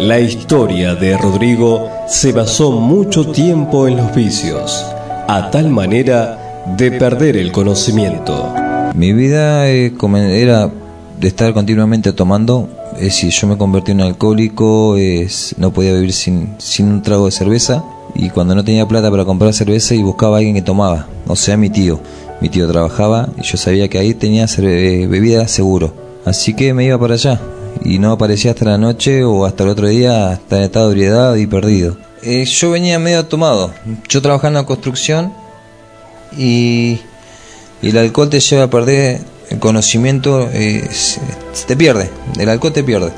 La historia de Rodrigo se basó mucho tiempo en los vicios, a tal manera de perder el conocimiento. Mi vida eh, era de estar continuamente tomando. Es decir, yo me convertí en un alcohólico, no podía vivir sin, un trago de cerveza. Y cuando no tenía plata para comprar cerveza buscaba a alguien que tomaba, o sea, mi tío. Mi tío trabajaba y yo sabía que ahí tenía eh, bebida seguro. Así que me iba para allá. Y no aparecía hasta la noche o hasta el otro día, hasta en estado de ebriedad y perdido. Eh, yo venía medio tomado. Yo trabajaba en la construcción y el alcohol te lleva a perder el conocimiento, eh, se- te pierde, el alcohol te pierde.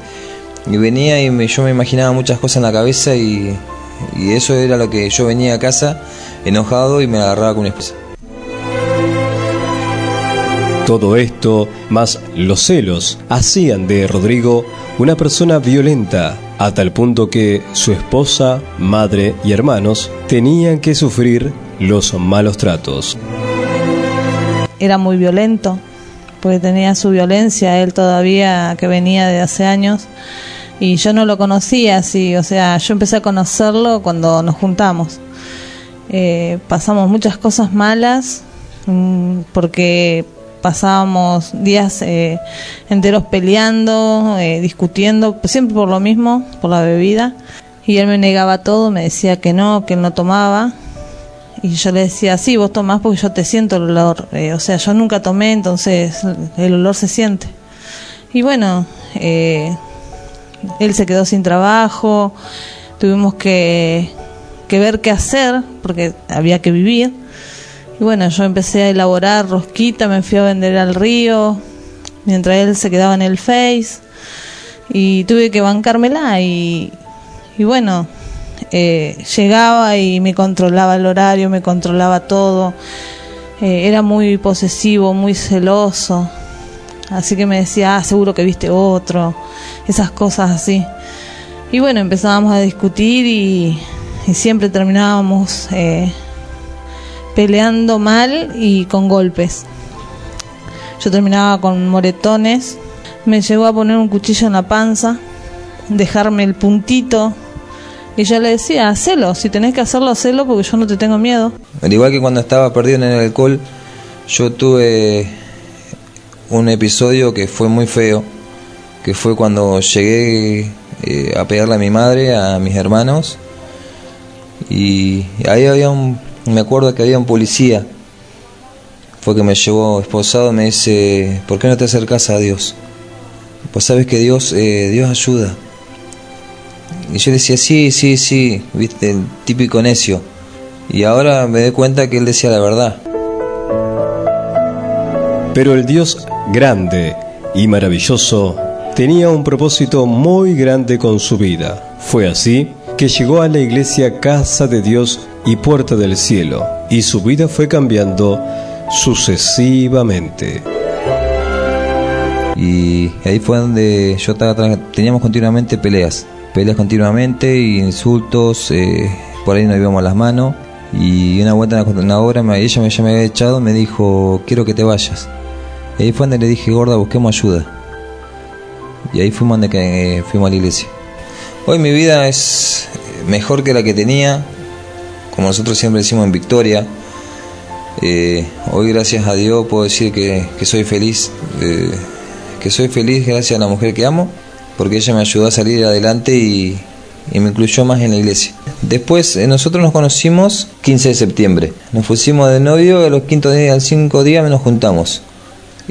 Y venía y me- yo me imaginaba muchas cosas en la cabeza y, y eso era lo que yo venía a casa enojado y me agarraba con mi esposa. Todo esto, más los celos, hacían de Rodrigo una persona violenta, a tal punto que su esposa, madre y hermanos tenían que sufrir los malos tratos. era muy violento, porque tenía su violencia, él todavía que venía de hace años, y yo no lo conocía así, o sea, yo empecé a conocerlo cuando nos juntamos. Eh, pasamos muchas cosas malas, mm, porque pasábamos días eh, enteros peleando, eh, discutiendo, siempre por lo mismo, por la bebida, y él me negaba todo, me decía que no, que él no tomaba, y yo le decía, sí, vos tomás porque yo te siento el olor. Eh, o sea, yo nunca tomé, entonces el olor se siente. Y bueno, eh, él se quedó sin trabajo, tuvimos que, que ver qué hacer, porque había que vivir. Y bueno, yo empecé a elaborar rosquita, me fui a vender al río, mientras él se quedaba en el Face. Y tuve que bancármela y, y bueno, eh, llegaba y me controlaba el horario, me controlaba todo. Eh, era muy posesivo, muy celoso. Así que me decía, ah, seguro que viste otro. Esas cosas así. Y bueno, empezábamos a discutir y, y siempre terminábamos eh, peleando mal y con golpes. Yo terminaba con moretones. Me llegó a poner un cuchillo en la panza, dejarme el puntito y yo le decía, hacelo, si tenés que hacerlo, hacelo porque yo no te tengo miedo. Al igual que cuando estaba perdido en el alcohol, yo tuve un episodio que fue muy feo, que fue cuando llegué eh, a pegarle a mi madre, a mis hermanos, y ahí había un, me acuerdo que había un policía, fue que me llevó esposado me dice, ¿por qué no te acercas a Dios? Pues sabes que Dios, eh, Dios ayuda. Y yo decía, sí, sí, sí, viste, el típico necio. Y ahora me doy cuenta que él decía la verdad. Pero el Dios grande y maravilloso tenía un propósito muy grande con su vida. Fue así que llegó a la iglesia Casa de Dios y Puerta del Cielo, y su vida fue cambiando sucesivamente. Y ahí fue donde yo estaba, teníamos continuamente peleas, peleas continuamente, y insultos, eh, por ahí nos íbamos las manos. Y una vuelta obra, me- ella me, ya me había echado, me dijo, quiero que te vayas. Y ahí fue donde le dije, gorda, busquemos ayuda. Y ahí fuimos donde eh, fuimos a la iglesia. Hoy mi vida es mejor que la que tenía, como nosotros siempre decimos en Victoria. Eh, hoy gracias a Dios puedo decir que, que soy feliz, eh, que soy feliz gracias a la mujer que amo, porque ella me ayudó a salir adelante y, me incluyó más en la iglesia. Después eh, nosotros nos conocimos 15 de septiembre, nos pusimos de novio, a los quintos días, al cinco días nos juntamos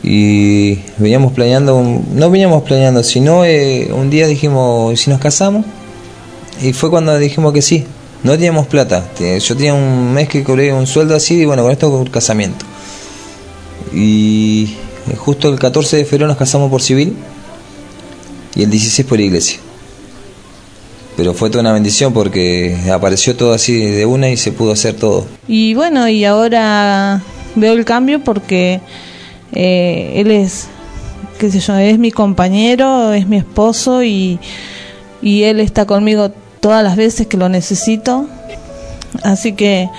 y veníamos planeando, no veníamos planeando, sino un día dijimos, ¿y si nos casamos? Y fue cuando dijimos que sí. No teníamos plata. Yo tenía un mes que cobré un sueldo así y bueno, con esto con el casamiento. Y justo el 14 de febrero nos casamos por civil y el 16 por iglesia. Pero fue toda una bendición porque apareció todo así de una y se pudo hacer todo. Y bueno, y ahora veo el cambio porque eh, él es, qué sé yo, es mi compañero, es mi esposo y, y él está conmigo todas las veces que lo necesito. Así que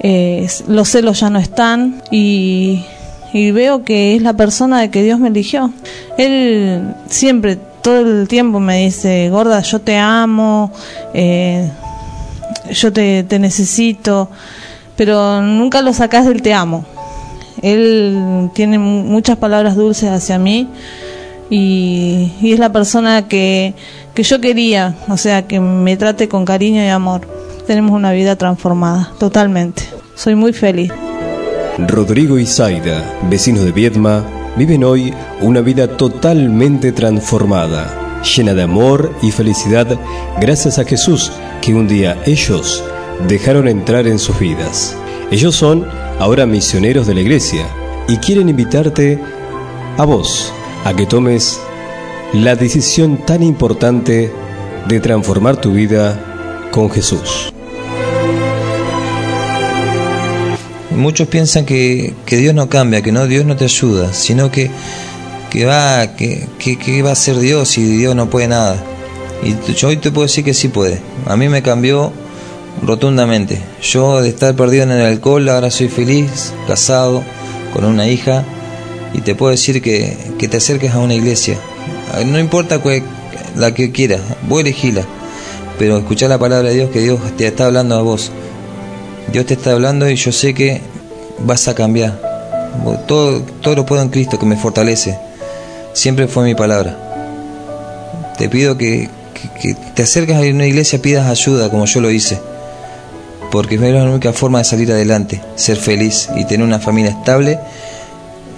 eh, los celos ya no están y, veo que es la persona de que Dios me eligió. Él siempre todo el tiempo me dice, gorda, yo te amo, eh, yo te, te necesito, pero nunca lo sacas del te amo. Él tiene muchas palabras dulces hacia mí y, es la persona que, que yo quería, o sea, que me trate con cariño y amor. Tenemos una vida transformada, totalmente. Soy muy feliz. Rodrigo y Zaida, vecinos de Viedma, viven hoy una vida totalmente transformada, llena de amor y felicidad gracias a Jesús que un día ellos dejaron entrar en sus vidas. Ellos son ahora misioneros de la iglesia y quieren invitarte a vos a que tomes la decisión tan importante de transformar tu vida con Jesús. Muchos piensan que, Dios no cambia, que no Dios no te ayuda, sino que, que va que, que, va a ser Dios y Dios no puede nada. Y yo hoy te puedo decir que sí puede. A mí me cambió rotundamente. Yo de estar perdido en el alcohol ahora soy feliz, casado, con una hija y te puedo decir que, que te acerques a una iglesia. No importa la que quieras, vos elegila, pero escuchar la palabra de Dios que Dios te está hablando a vos. Dios te está hablando y yo sé que vas a cambiar. Todo, todo lo puedo en Cristo que me fortalece. Siempre fue mi palabra. Te pido que, que, te acerques a una iglesia, pidas ayuda como yo lo hice. Porque es la única forma de salir adelante, ser feliz y tener una familia estable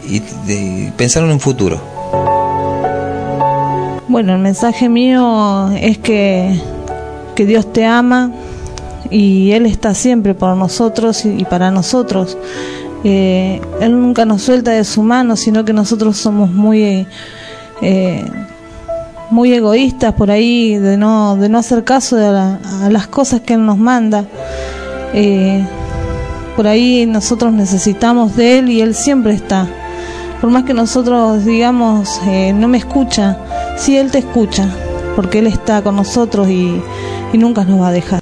y pensar en un futuro. Bueno, el mensaje mío es que, que Dios te ama, y Él está siempre por nosotros y, para nosotros. Eh, él nunca nos suelta de su mano, sino que nosotros somos muy eh, muy egoístas por ahí de no de no hacer caso de a las cosas que Él nos manda. Eh, por ahí nosotros necesitamos de Él y Él siempre está. Por más que nosotros digamos no me escucha, sí Él te escucha, porque Él está con nosotros y, nunca nos va a dejar.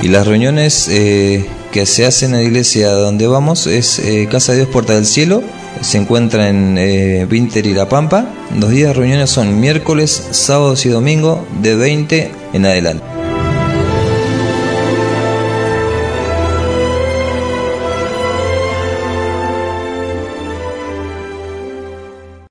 Y las reuniones eh, que se hacen en la iglesia donde vamos es eh, Casa de Dios Puerta del Cielo, se encuentra en eh, Winter y La Pampa. Los días de reuniones son miércoles, sábados y domingo de 20 en adelante.